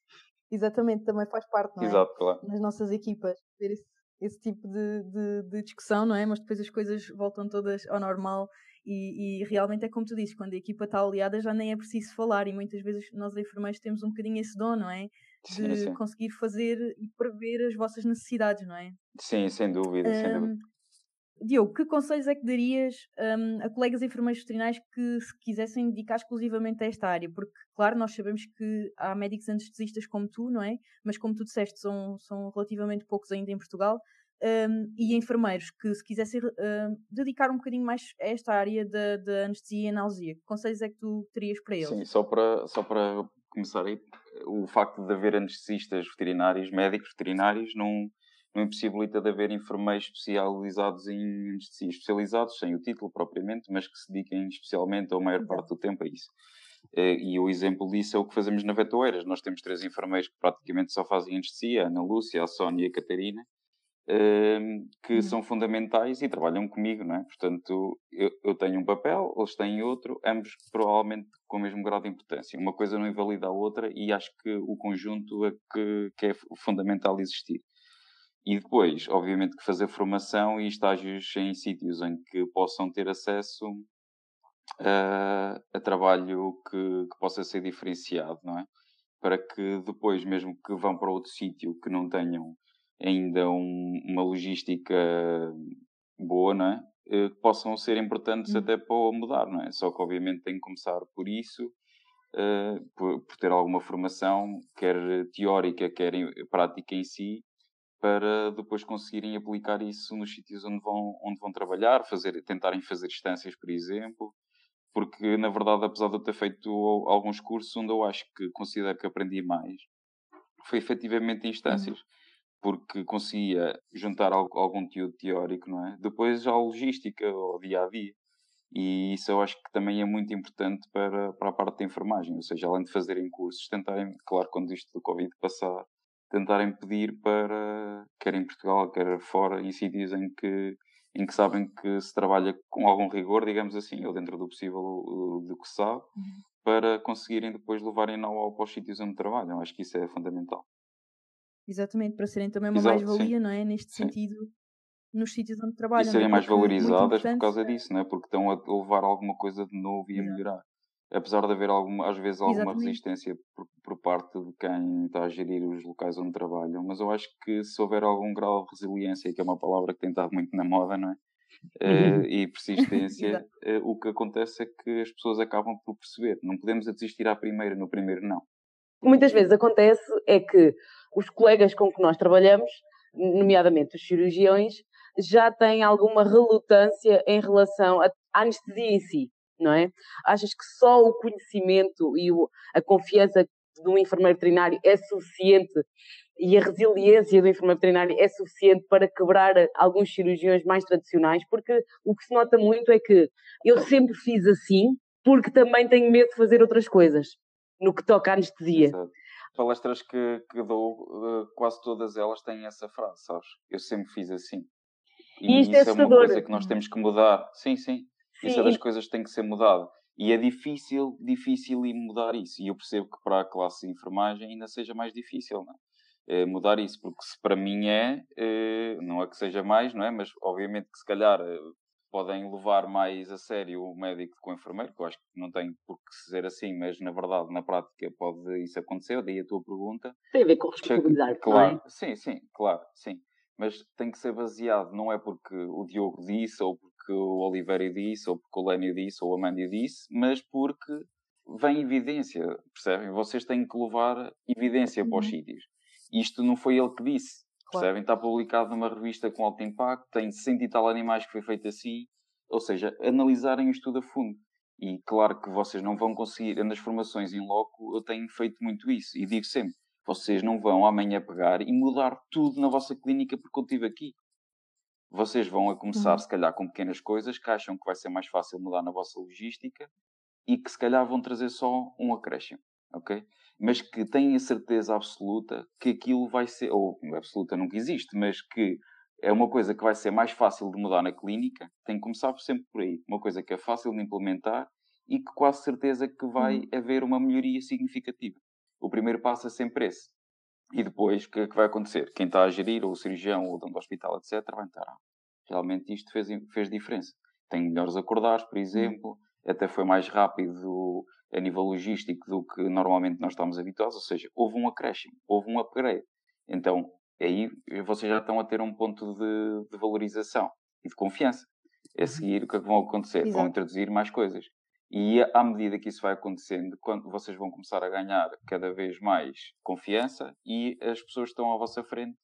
Exatamente, também faz parte, não é? Exato, claro. Nas nossas equipas, ter esse, esse tipo de, de, de, discussão, não é? Mas depois as coisas voltam todas ao normal e, e, realmente é como tu dizes, quando a equipa está aliada já nem é preciso falar e muitas vezes nós enfermeiros temos um bocadinho esse dom, não é? De sim, sim. conseguir fazer e prever as vossas necessidades, não é? Sim, sem dúvida, um, sem dúvida. Diogo, que conselhos é que darias um, a colegas enfermeiros veterinários que se quisessem dedicar exclusivamente a esta área? Porque, claro, nós sabemos que há médicos anestesistas como tu, não é? Mas como tu disseste, são, são relativamente poucos ainda em Portugal. Um, e enfermeiros que se quisessem uh, dedicar um bocadinho mais a esta área da, da anestesia e analgesia, que conselhos é que tu terias para eles? Sim, só para, só para começar aí, o facto de haver anestesistas veterinários, médicos veterinários, não, não impossibilita de haver enfermeiros especializados em anestesia, especializados sem o título propriamente, mas que se dediquem especialmente, ou a maior parte do tempo, a isso. Eh, e o exemplo disso é o que fazemos na Vetoeiras. Nós temos três enfermeiros que praticamente só fazem anestesia, a Ana Lúcia, a Sónia e a Catarina, ehm, que uhum. são fundamentais e trabalham comigo, não é? Portanto, eu, eu, tenho um papel, eles têm outro, ambos provavelmente com o mesmo grau de importância. Uma coisa não invalida a outra e acho que o conjunto é que, que é fundamental existir. E depois, obviamente, que fazer formação e estágios em sítios em que possam ter acesso a, a trabalho que, que, possa ser diferenciado, não é? Para que depois, mesmo que vão para outro sítio que não tenham ainda um, uma logística boa, não é? Eh, possam ser importantes hum. até para mudar, não é? Só que obviamente tem que começar por isso, uh, por, por, ter alguma formação, quer teórica, quer prática em si, para depois conseguirem aplicar isso nos sítios onde vão, onde vão trabalhar, fazer, tentarem fazer distâncias, por exemplo. Porque, na verdade, apesar de eu ter feito alguns cursos onde eu acho que considero que aprendi mais, foi efetivamente em instâncias. Uhum. Porque conseguia juntar algum conteúdo teórico, não é? Depois a logística, o dia a dia. E isso eu acho que também é muito importante para, para a parte da enfermagem. Ou seja, além de fazerem cursos, tentarem, claro, quando isto do Covid passar, tentarem pedir para, quer em Portugal, quer fora, em sítios em que, em que sabem que se trabalha com algum rigor, digamos assim, ou dentro do possível do que se sabe, uhum. para conseguirem depois levarem know-how para os sítios onde trabalham. Acho que isso é fundamental. Exatamente, para serem também uma mais-valia, não é? Neste sim. sentido, nos sítios onde trabalham. E serem é? mais valorizadas por causa disso, não é? Porque estão a levar alguma coisa de novo e a melhorar apesar de haver alguma, às vezes alguma Exatamente. resistência por, por, parte de quem está a gerir os locais onde trabalham, mas eu acho que se houver algum grau de resiliência, que é uma palavra que tem estado muito na moda, não é? Uh, e persistência, uh, o que acontece é que as pessoas acabam por perceber. Não podemos desistir à primeira, no primeiro não. Muitas vezes acontece é que os colegas com que nós trabalhamos, nomeadamente os cirurgiões, já têm alguma relutância em relação à anestesia em si não é? Achas que só o conhecimento e o, a confiança de um enfermeiro veterinário é suficiente e a resiliência do enfermeiro veterinário é suficiente para quebrar alguns cirurgiões mais tradicionais? Porque o que se nota muito é que eu sempre fiz assim porque também tenho medo de fazer outras coisas no que toca à anestesia. Exato. Palestras que, que dou, eh, quase todas elas têm essa frase, sabes? Eu sempre fiz assim. E, e isto é isso é, é uma coisa que nós temos que mudar. Sim, sim. Sim. Isso é das coisas que tem que ser mudado. E é difícil, difícil mudar isso. E eu percebo que para a classe de enfermagem ainda seja mais difícil, não é? é mudar isso, porque se para mim é, é, não é que seja mais, não é? Mas obviamente que se calhar eh, podem levar mais a sério o médico com o enfermeiro, que eu acho que não tem por que ser assim, mas na verdade, na prática, pode isso acontecer. Daí a tua pergunta. Tem a ver com responsabilidade, claro. É? Sim, sim, claro, sim. Mas tem que ser baseado, não é porque o Diogo disse ou porque o Oliveira disse, ou porque o Lénio disse, ou a Amândia disse, mas porque vem evidência, percebem? Vocês têm que levar evidência para os uhum. sítios. Isto não foi ele que disse, claro. percebem? Está publicado numa revista com alto impacto, tem 100 e tal animais que foi feito assim, ou seja, analisarem o estudo a fundo. E claro que vocês não vão conseguir, nas formações em loco, eu tenho feito muito isso, e digo sempre, vocês não vão amanhã pegar e mudar tudo na vossa clínica porque eu estive aqui vocês vão a começar, uhum. se calhar, com pequenas coisas que acham que vai ser mais fácil mudar na vossa logística e que, se calhar, vão trazer só um acréscimo, ok? Mas que têm a certeza absoluta que aquilo vai ser, ou absoluta nunca existe, mas que é uma coisa que vai ser mais fácil de mudar na clínica, tem que começar sempre por aí. Uma coisa que é fácil de implementar e que quase certeza que vai uhum. haver uma melhoria significativa. O primeiro passo é sempre esse. E depois, o que que vai acontecer? Quem está a gerir, ou o cirurgião, ou o dono do hospital, etc., vai estar. Ah, realmente isto fez, fez diferença. Tem melhores acordados, por exemplo, até foi mais rápido a nível logístico do que normalmente nós estamos habituados, ou seja, houve um acréscimo, houve um upgrade. Então, aí vocês já estão a ter um ponto de, de valorização. e de confiança. É uhum. seguir o que é que vão acontecer, Exato. vão introduzir mais coisas. E à medida que isso vai acontecendo, quando vocês vão começar a ganhar cada vez mais confiança e as pessoas que estão à vossa frente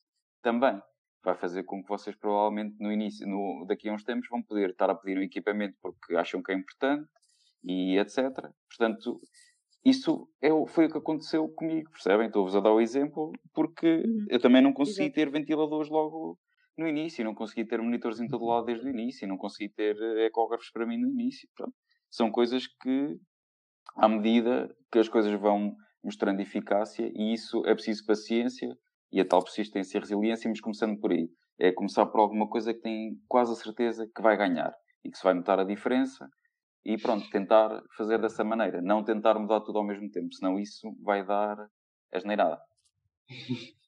também. Vai fazer com que vocês provavelmente no início, no, daqui a uns tempos, vão poder estar a pedir um equipamento porque acham que é importante e etc. Portanto, isso é, foi o que aconteceu comigo, percebem? Estou-vos a dar o exemplo porque uhum. eu também não consegui ter ventiladores logo no início, não consegui ter monitores em todo lado desde o início, não consegui ter eh, ecógrafos para mim no início. Pronto são coisas que, à medida que as coisas vão mostrando eficácia, e isso é preciso paciência e a tal persistência e resiliência, mas começando por aí. É começar por alguma coisa que tem quase a certeza que vai ganhar e que se vai notar a diferença e pronto, tentar fazer dessa maneira. Não tentar mudar tudo ao mesmo tempo, senão isso vai dar asneirada.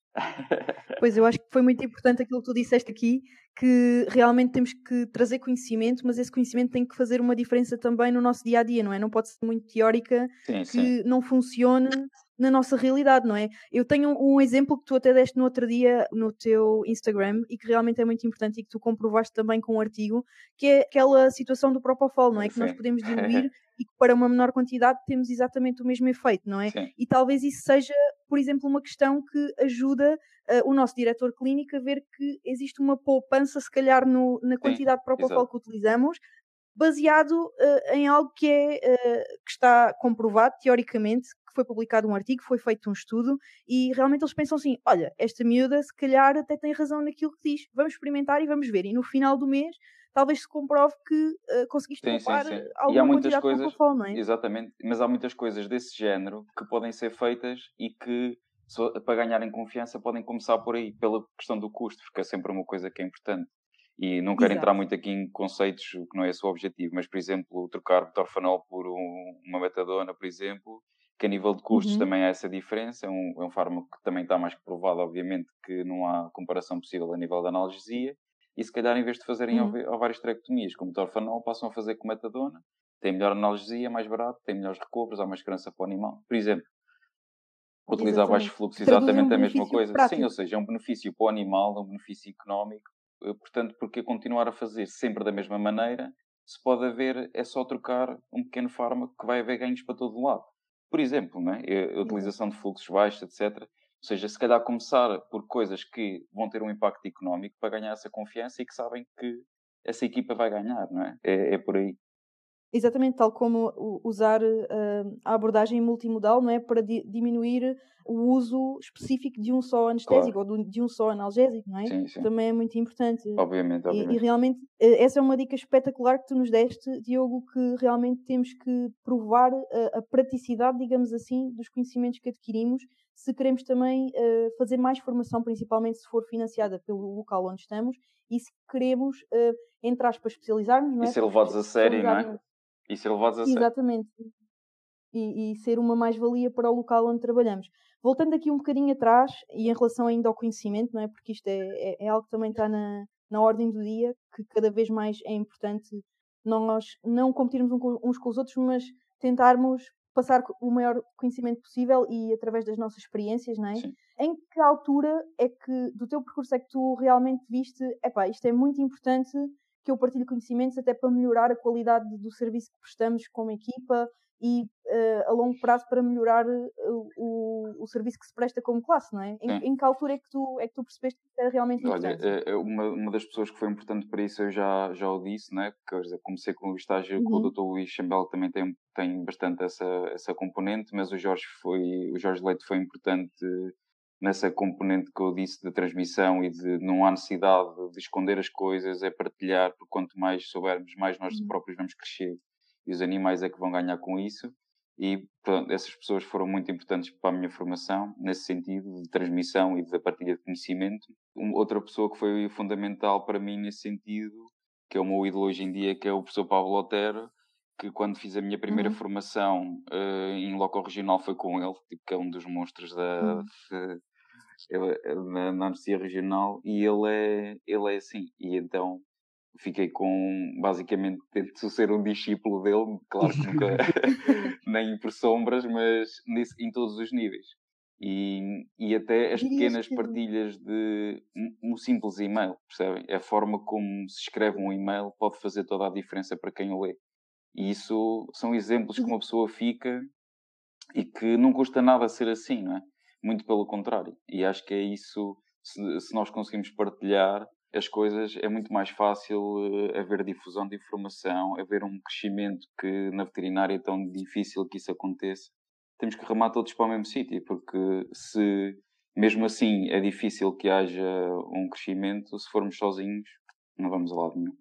Pois eu acho que foi muito importante aquilo que tu disseste aqui, que realmente temos que trazer conhecimento, mas esse conhecimento tem que fazer uma diferença também no nosso dia a dia, não é? Não pode ser muito teórica sim, que sim. não funcione na nossa realidade, não é? Eu tenho um exemplo que tu até deste no outro dia no teu Instagram e que realmente é muito importante e que tu comprovaste também com um artigo, que é aquela situação do Propofol, não é? Que sim. nós podemos diluir e que para uma menor quantidade temos exatamente o mesmo efeito, não é? E talvez isso seja, por exemplo, uma questão que ajuda uh, o nosso diretor clínico a ver que existe uma poupança, se calhar, no, na quantidade de Propofol que utilizamos, baseado uh, em algo que, é, uh, que está comprovado teoricamente, que foi publicado um artigo, foi feito um estudo e realmente eles pensam assim: olha, esta miúda se calhar até tem razão naquilo que diz, vamos experimentar e vamos ver. E no final do mês talvez se comprove que uh, conseguiste sim, poupar sim, sim. alguma e há muitas coisas, não é? Exatamente, mas há muitas coisas desse género que podem ser feitas e que para ganharem confiança podem começar por aí, pela questão do custo, porque é sempre uma coisa que é importante. E não quero Exato. entrar muito aqui em conceitos que não é esse o objetivo, mas, por exemplo, trocar torfanol por um, uma metadona, por exemplo, que a nível de custos uhum. também há essa diferença. É um, é um fármaco que também está mais que provado, obviamente, que não há comparação possível a nível da analgesia. E se calhar, em vez de fazerem uhum. várias esterectomias com torfanol, passam a fazer com metadona. Tem melhor analgesia, mais barato, tem melhores recobros, há mais segurança para o animal. Por exemplo, utilizar exatamente. baixo fluxo, exatamente um a mesma coisa. Prático. Sim, ou seja, é um benefício para o animal, é um benefício económico portanto, porque continuar a fazer sempre da mesma maneira, se pode haver, é só trocar um pequeno fármaco que vai haver ganhos para todo lado. Por exemplo, né? a utilização de fluxos baixos, etc. Ou seja, se calhar começar por coisas que vão ter um impacto económico para ganhar essa confiança e que sabem que essa equipa vai ganhar, não é? É, é por aí. Exatamente, tal como usar uh, a abordagem multimodal, não é? Para di diminuir o uso específico de um só anestésico claro. ou de um só analgésico, não é? Sim, sim. Também é muito importante. Obviamente, obviamente. E, e, realmente, essa é uma dica espetacular que tu nos deste, Diogo, que realmente temos que provar a, a praticidade, digamos assim, dos conhecimentos que adquirimos, se queremos também uh, fazer mais formação, principalmente se for financiada pelo local onde estamos, e se queremos, uh, entre aspas, especializar-nos, não é? E ser levados a sério, não é? E ser levados a sério. Exatamente. E, e, ser uma mais-valia para o local onde trabalhamos. Voltando aqui um bocadinho atrás, e em relação ainda ao conhecimento, não é? Porque isto é, é, é algo que também está na, na ordem do dia, que cada vez mais é importante nós não competirmos uns com os outros, mas tentarmos passar o maior conhecimento possível e através das nossas experiências, não é? Sim. Em que altura é que do teu percurso é que tu realmente viste, epá, isto é muito importante que eu partilho conhecimentos até para melhorar a qualidade do serviço que prestamos como equipa e uh, a longo prazo para melhorar uh, o, o serviço que se presta como classe, não é? Em, em, que altura é que tu, é que tu percebeste que era realmente importante? Olha, eh, uma, uma das pessoas que foi importante para isso eu já, já o disse, né? Quer dizer, comecei com o estágio uhum. com o Dr. Luís Chambel também tem, tem bastante essa, essa componente, mas o Jorge foi, o Jorge Leite foi importante nessa componente que eu disse de transmissão e de não há necessidade de esconder as coisas, é partilhar, porque quanto mais soubermos, mais nós uhum. próprios vamos crescer e os animais é que vão ganhar com isso. E pronto, essas pessoas foram muito importantes para a minha formação, nesse sentido de transmissão e de partilha de conhecimento. Uma outra pessoa que foi fundamental para mim nesse sentido, que é o meu ídolo hoje em dia, que é o professor Pablo Otero, que quando fiz a minha primeira uhum. formação uh, em loco regional foi com ele, tipo, que é um dos monstros da, uhum. na anestesia regional e ele é, ele é assim. E então fiquei com, basicamente, tento ser um discípulo dele, claro que nunca, nem por sombras, mas nesse, em todos os níveis. E, e até as pequenas partilhas de um, um simples e-mail, percebem? A forma como se escreve um e-mail pode fazer toda a diferença para quem o lê. E isso são exemplos que uma pessoa fica e que não custa nada ser assim, não é? Muito pelo contrário. E acho que é isso, se, se nós conseguimos partilhar as coisas, é muito mais fácil uh, haver difusão de informação, haver um crescimento que na veterinária é tão difícil que isso aconteça. Temos que remar todos para o mesmo sítio, porque se mesmo assim é difícil que haja um crescimento, se formos sozinhos, não vamos a lado nenhum.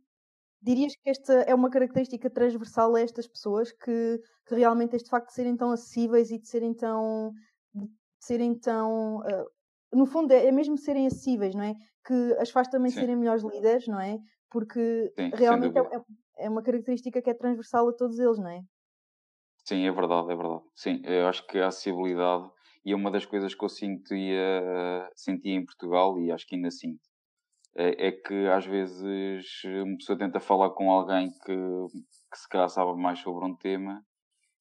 Dirias que esta é uma característica transversal a estas pessoas que, que realmente este facto de serem tão acessíveis e de serem tão. De serem tão uh, no fundo, é, é mesmo serem acessíveis, não é? Que as faz também Sim. serem melhores líderes, não é? Porque Sim, realmente é, é, é uma característica que é transversal a todos eles, não é? Sim, é verdade, é verdade. Sim, eu acho que a acessibilidade e é uma das coisas que eu sinto e uh, senti em Portugal e acho que ainda sinto é, é, que às vezes uma pessoa tenta falar com alguém que, que se calhar sabe mais sobre um tema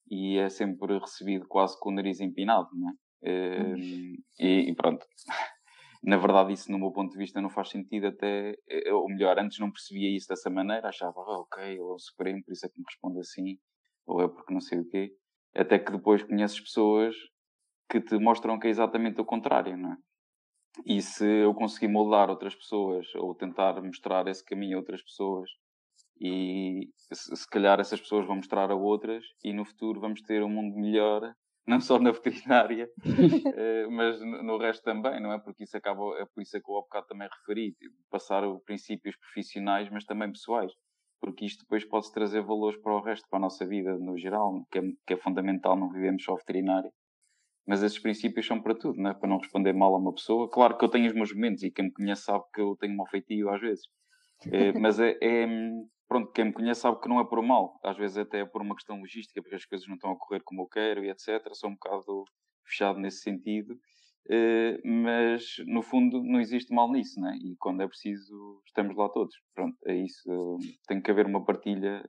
e é sempre recebido quase com o nariz empinado, não é? Hum. E, e, pronto. Na verdade, isso, no meu ponto de vista, não faz sentido. Até, eh, ou melhor, antes não percebia isso dessa maneira, achava, ah, ok, ele é o Supremo, por isso é que me responde assim, ou é porque não sei o quê. Até que depois conheces pessoas que te mostram que é exatamente o contrário, não é? E se eu conseguir moldar outras pessoas ou tentar mostrar esse caminho a outras pessoas, e se calhar essas pessoas vão mostrar a outras, e no futuro vamos ter um mundo melhor, não só na veterinária, eh, mas no resto também, não é? Porque isso acaba, é por isso é que eu ao bocado também referi, tipo, passar princípios profissionais, mas também pessoais porque isto depois pode trazer valores para o resto, para a nossa vida no geral, que é, que é fundamental, não vivemos só veterinário. Mas esses princípios são para tudo, não é? Para não responder mal a uma pessoa. Claro que eu tenho os meus momentos e quem me conhece sabe que eu tenho um feitio às vezes. É, mas é, é, Pronto, quem me conhece sabe que não é por mal. Às vezes até é por uma questão logística, porque as coisas não estão a correr como eu quero e etc. Sou um bocado fechado nesse sentido. Uh, mas no fundo não existe mal nisso, né? E quando é preciso, estamos lá todos. Pronto, é isso. Tem que haver uma partilha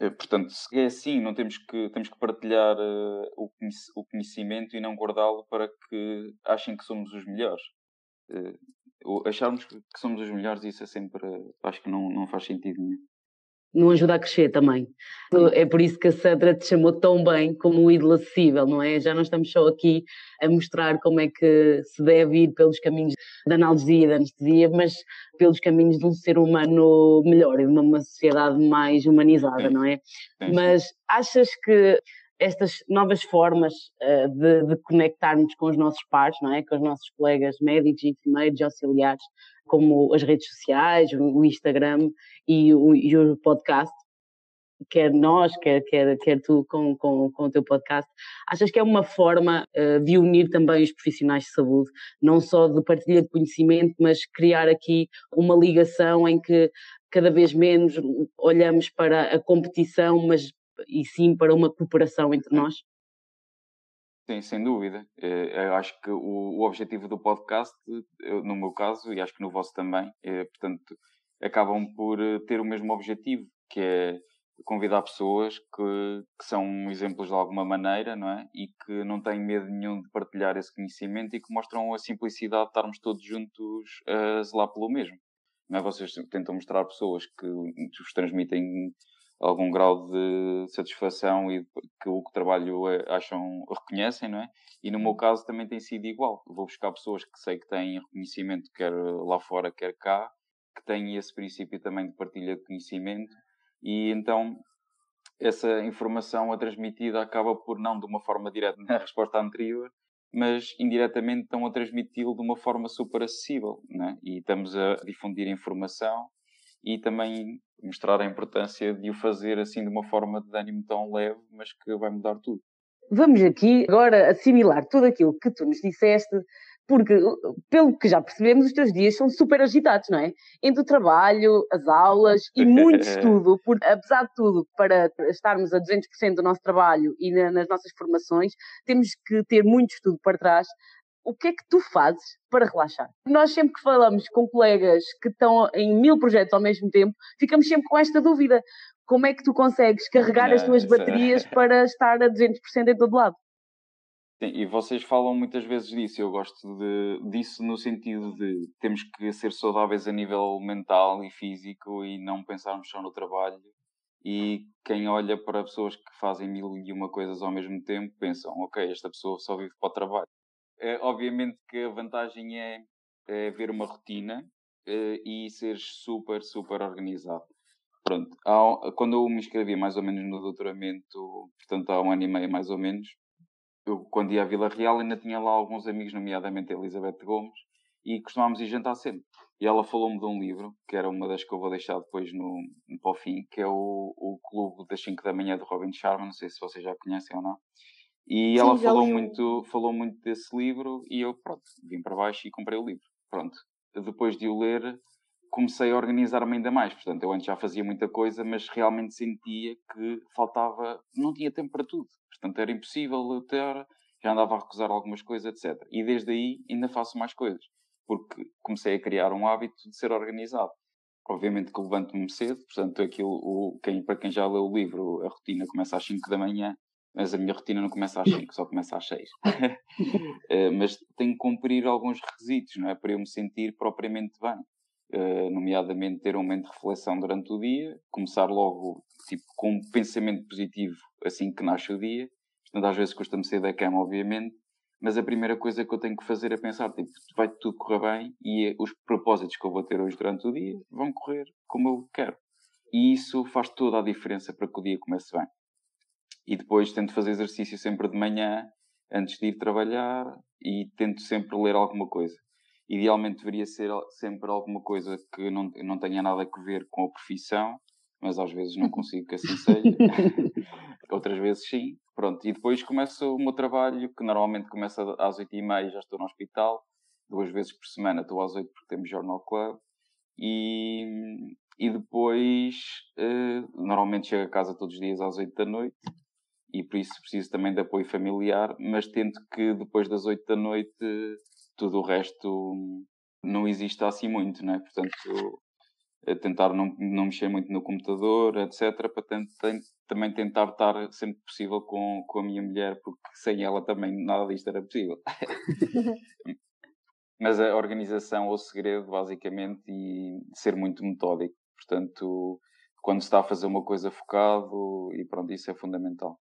eh, portanto, se é assim, não temos que, temos que partilhar uh, o, o, conhecimento e não guardá-lo para que achem que somos os melhores. Acharmos que somos os melhores, isso é sempre. acho que não, não faz sentido nenhum não ajuda a crescer também. É por isso que a Sandra te chamou tão bem como o ídolo acessível, não é? Já não estamos só aqui a mostrar como é que se deve ir pelos caminhos da analgesia e da anestesia, mas pelos caminhos de um ser humano melhor e de uma sociedade mais humanizada, não é? Mas achas que estas novas formas uh, de, de, conectarmos com os nossos pares, não é? Com os nossos colegas médicos, enfermeiros, auxiliares, como as redes sociais, o Instagram e o, e o podcast, quer nós, quer, quer, quer tu com, com, com o teu podcast, achas que é uma forma uh, de unir também os profissionais de saúde, não só de partilha de conhecimento, mas criar aqui uma ligação em que cada vez menos olhamos para a competição, mas e sim para uma cooperação entre nós? Sim, sem dúvida. Eh, eu acho que o, objetivo do podcast, no meu caso, e acho que no vosso também, é, portanto, acabam por eh, ter o mesmo objetivo, que é convidar pessoas que, que são exemplos de alguma maneira, não é? E que não têm medo nenhum de partilhar esse conhecimento e que mostram a simplicidade de estarmos todos juntos a zelar pelo mesmo. Não é? Vocês tentam mostrar pessoas que vos transmitem algum grau de satisfação e que o trabalho é, acham, reconhecem, não é? E no meu uhum. caso também tem sido igual. Vou buscar pessoas que sei que têm reconhecimento, quer lá fora, quer cá, que têm esse princípio também de partilha de conhecimento e então essa informação a transmitida acaba por não de uma forma direta na resposta anterior, mas indiretamente estão a transmiti-lo de uma forma super acessível, né? e estamos a difundir informação e também mostrar a importância de o fazer assim de uma forma de ânimo tão leve, mas que vai mudar tudo. Vamos aqui agora assimilar tudo aquilo que tu nos disseste, porque, uh, pelo que já percebemos, os teus dias são super agitados, não é? Entre o trabalho, as aulas e muito estudo, porque, apesar de tudo, para estarmos a 200% do nosso trabalho e na, nas nossas formações, temos que ter muito estudo para trás o que é que tu fazes para relaxar? Nós sempre que falamos com colegas que estão em mil projetos ao mesmo tempo, ficamos sempre com esta dúvida. Como é que tu consegues carregar as tuas baterias para estar a 200% em todo lado? Sim, e vocês falam muitas vezes disso, eu gosto de, disso no sentido de temos que ser saudáveis a nível mental e físico e não pensarmos só no trabalho. E quem olha para pessoas que fazem mil e uma coisas ao mesmo tempo pensam, ok, esta pessoa só vive para o trabalho. É, obviamente que a vantagem é, é ver uma rotina é, e ser super, super organizado. Pronto, há, quando eu me inscrevi mais ou menos no doutoramento, portanto há um ano e meio mais ou menos, eu, quando ia à Vila Real, ainda tinha lá alguns amigos, nomeadamente a Elizabeth Gomes, e costumámos ir jantar sempre. E ela falou-me de um livro, que era uma das que eu vou deixar depois no, no para o fim, que é o, o Clube das 5 da Manhã do Robin Sharma, não sei se vocês já conhecem ou não. E Sim, ela falou muito, falou muito desse livro e eu, pronto, vim para baixo e comprei o livro. Pronto. Depois de o ler, comecei a organizar-me ainda mais. Portanto, eu antes já fazia muita coisa, mas realmente sentia que faltava, não tinha tempo para tudo. Portanto, era impossível ter, já andava a recusar algumas coisas, etc. E desde aí ainda faço mais coisas, porque comecei a criar um hábito de ser organizado. Obviamente que levanto-me cedo, portanto, aquilo, o, quem, para quem já leu o livro, a rotina começa às 5 da manhã, mas a minha rotina não começa às 5, só começa às 6. Eh, mas tenho que cumprir alguns requisitos, não é? Para eu me sentir propriamente bem. Uh, nomeadamente ter um momento de reflexão durante o dia, começar logo tipo, com um pensamento positivo assim que nasce o dia. Portanto, às vezes custa-me sair da cama, obviamente, mas a primeira coisa que eu tenho que fazer é pensar, tipo, vai tudo correr bem e os propósitos que eu vou ter hoje durante o dia vão correr como eu quero. E isso faz toda a diferença para que o dia comece bem. E depois tento fazer exercício sempre de manhã, antes de ir trabalhar, e tento sempre ler alguma coisa. Idealmente deveria ser sempre alguma coisa que não, não tenha nada a ver com a profissão, mas às vezes não consigo que assim seja. Outras vezes sim. Pronto, e depois começo o meu trabalho, que normalmente começa às oito e meia, já estou no hospital. Duas vezes por semana estou às oito porque temos Jornal Club. E, e depois, eh, normalmente chego a casa todos os dias às oito da noite. E por isso preciso também de apoio familiar, mas tento que depois das oito da noite tudo o resto não existe assim muito, né? Portanto, tentar não, não mexer muito no computador, etc., para tentar, também tentar estar sempre possível com, com a minha mulher, porque sem ela também nada disto era possível. Mas a organização é o segredo, basicamente, e ser muito metódico. Portanto, quando se está a fazer uma coisa focado, e pronto, isso é fundamental.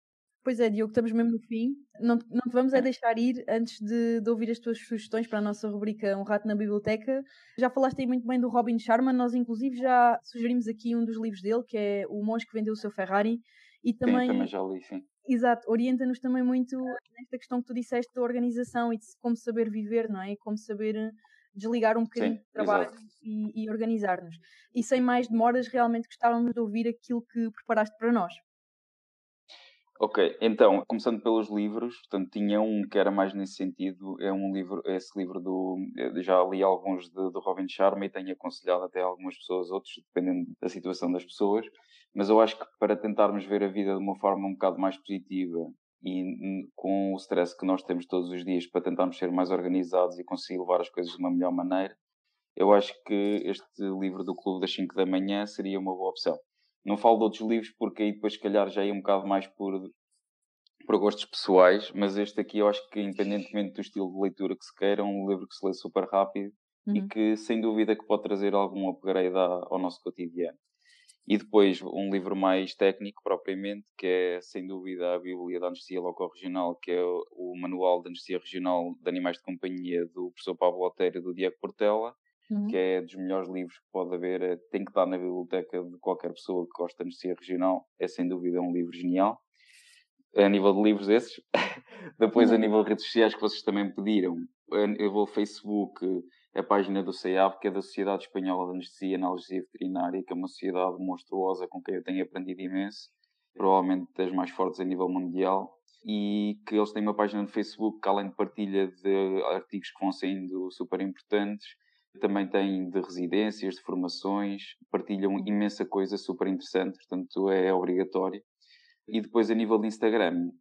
Pois é, Diogo, estamos mesmo no fim. Não, não te vamos é deixar ir antes de, de, ouvir as tuas sugestões para a nossa rubrica Um Rato na Biblioteca. Já falaste aí muito bem do Robin Sharma, nós inclusive já sugerimos aqui um dos livros dele, que é O Monge que Vendeu o Seu Ferrari. E também, sim, também já li, sim. Exato, orienta-nos também muito nesta questão que tu disseste da organização e de como saber viver, não é? E como saber desligar um bocadinho sim, do trabalho e, e organizar-nos. E sem mais demoras, realmente gostávamos de ouvir aquilo que preparaste para nós. Ok, então, começando pelos livros, portanto, tinha um que era mais nesse sentido, é um livro, é esse livro do, já li alguns de, do Robin Sharma e tenho aconselhado até algumas pessoas, outros, dependendo da situação das pessoas, mas eu acho que para tentarmos ver a vida de uma forma um bocado mais positiva e com o stress que nós temos todos os dias para tentarmos ser mais organizados e conseguir levar as coisas de uma melhor maneira, eu acho que este livro do Clube das 5 da Manhã seria uma boa opção. Não falo de outros livros porque aí depois, se calhar, já ia um bocado mais por, por gostos pessoais, mas este aqui eu acho que, independentemente do estilo de leitura que se queira, é um livro que se lê super rápido uhum. e que, sem dúvida, que pode trazer algum upgrade ao nosso cotidiano. E depois um livro mais técnico, propriamente, que é, sem dúvida, a Bíblia da Anestesia Local Regional, que é o Manual de Anestesia Regional de Animais de Companhia do professor Pablo Otério e do Diego Portela uhum. que é dos melhores livros que pode haver, é, tem que estar na biblioteca de qualquer pessoa que gosta de anestesia regional, é sem dúvida um livro genial. A nível de livros esses, depois uhum. a nível de redes sociais que vocês também pediram, eu vou ao Facebook, a página do CEAB, que é da Sociedade Espanhola de Anestesia e Analgesia Veterinária, que é uma sociedade monstruosa com quem eu tenho aprendido imenso, provavelmente das mais fortes a nível mundial, e que eles têm uma página no Facebook que, além de partilha de artigos que vão saindo super importantes, também têm de residências, de formações, partilham uhum. imensa coisa super interessante, portanto é obrigatório. E depois a nível de Instagram,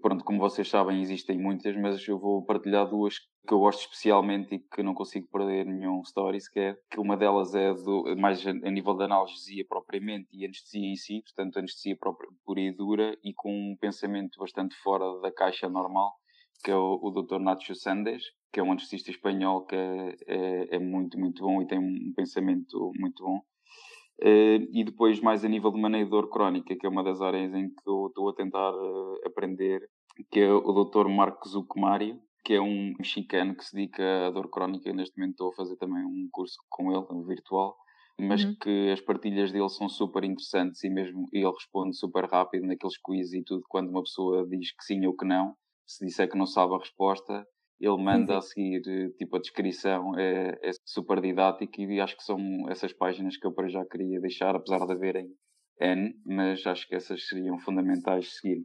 pronto, como vocês sabem, existem muitas, mas eu vou partilhar duas que eu gosto especialmente e que não consigo perder nenhum story sequer, que uma delas é do, mais a, nível da analgesia propriamente e anestesia em si, portanto anestesia própria, pura e dura e com um pensamento bastante fora da caixa normal, que é o, o Dr. Nacho Sandes, que é um anestesista espanhol que é, é, muito, muito bom e tem um pensamento muito bom. Uh, e depois, mais a nível de manejo de dor crónica, que é uma das áreas em que eu estou a tentar uh, aprender, que é o Dr. Marcos Ucmário, que é um mexicano que se dedica à dor crónica. Neste momento estou a fazer também um curso com ele, um virtual, mas uhum. que as partilhas dele são super interessantes e mesmo ele responde super rápido naqueles quiz e tudo. Quando uma pessoa diz que sim ou que não, se disser que não sabe a resposta, ele manda a seguir tipo a descrição, é, é super didático e acho que são essas páginas que eu para já queria deixar, apesar de haverem N, mas acho que essas seriam fundamentais seguir.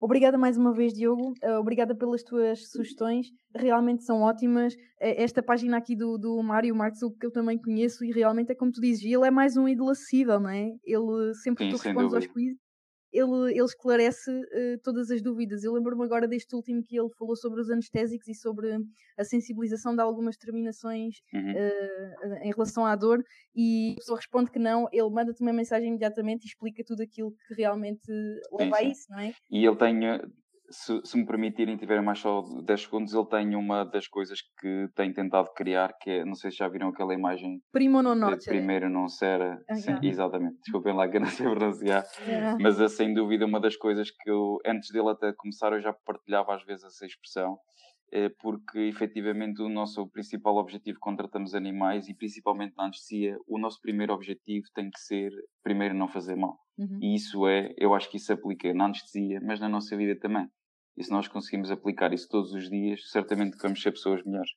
Obrigada mais uma vez, Diogo. Uh, obrigada pelas tuas sugestões. Realmente são ótimas. Uh, esta página aqui do, do Mário Martzuk, que eu também conheço, e realmente é como tu dizes, ele é mais um ídolo acessível, não é? Ele sempre Sim, tu respondes aos quizzes, ele, ele esclarece uh, todas as dúvidas. Eu lembro-me agora deste último que ele falou sobre os anestésicos e sobre a sensibilização de algumas terminações uhum. uh, em relação à dor, e a pessoa responde que não, ele manda-te uma mensagem imediatamente e explica tudo aquilo que realmente leva a isso, não é? E ele tem, se, se, me permitirem, tiver mais só 10 segundos, ele tem uma das coisas que tem tentado criar, que é, não sei se já viram aquela imagem. Primo non noce. Primeiro não será. Ah, sim, exatamente. Desculpem lá que eu não sei pronunciar. Yeah. Mas é sem dúvida uma das coisas que eu, antes dele até começar, eu já partilhava às vezes essa expressão. É porque efetivamente o nosso principal objetivo quando tratamos animais e principalmente na anestesia, o nosso primeiro objetivo tem que ser primeiro não fazer mal. Uhum. E isso é, eu acho que isso aplica na anestesia, mas na nossa vida também. E se nós conseguimos aplicar isso todos os dias, certamente vamos ser pessoas melhores.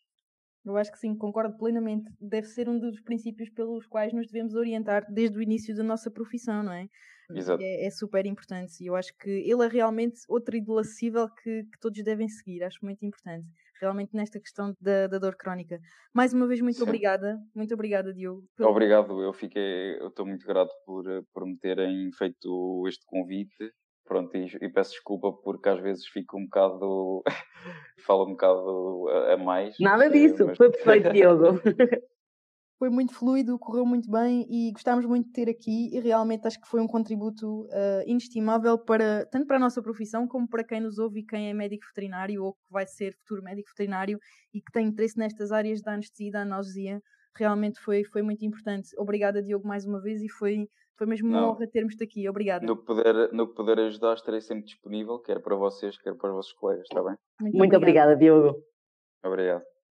Eu acho que sim, concordo plenamente. Deve ser um dos princípios pelos quais nos devemos orientar desde o início da nossa profissão, não é? Exato. É, é super importante e eu acho que ele é realmente outro ídolo acessível que, que, todos devem seguir. Acho muito importante, realmente, nesta questão da, da dor crónica. Mais uma vez, muito sim. obrigada. Muito obrigada, Diogo. Pelo... Obrigado, eu fiquei, eu estou muito grato por, por me terem feito este convite pronto, e, e, peço desculpa porque às vezes fico um bocado, falo um bocado a, a mais. Nada eh, disso, mas... foi perfeito, Diogo. foi muito fluido, correu muito bem e gostámos muito de ter aqui e realmente acho que foi um contributo uh, inestimável para tanto para a nossa profissão como para quem nos ouve e quem é médico veterinário ou que vai ser futuro médico veterinário e que tem interesse nestas áreas da anestesia e da analgesia. Realmente foi, foi muito importante. Obrigada, Diogo, mais uma vez e foi foi mesmo uma honra termos-te aqui. Obrigada. No que, puder, no que puder ajudar, estarei sempre disponível, quer para vocês, quer para os vossos colegas, está bem? Muito, Muito obrigada, Diogo. Obrigado.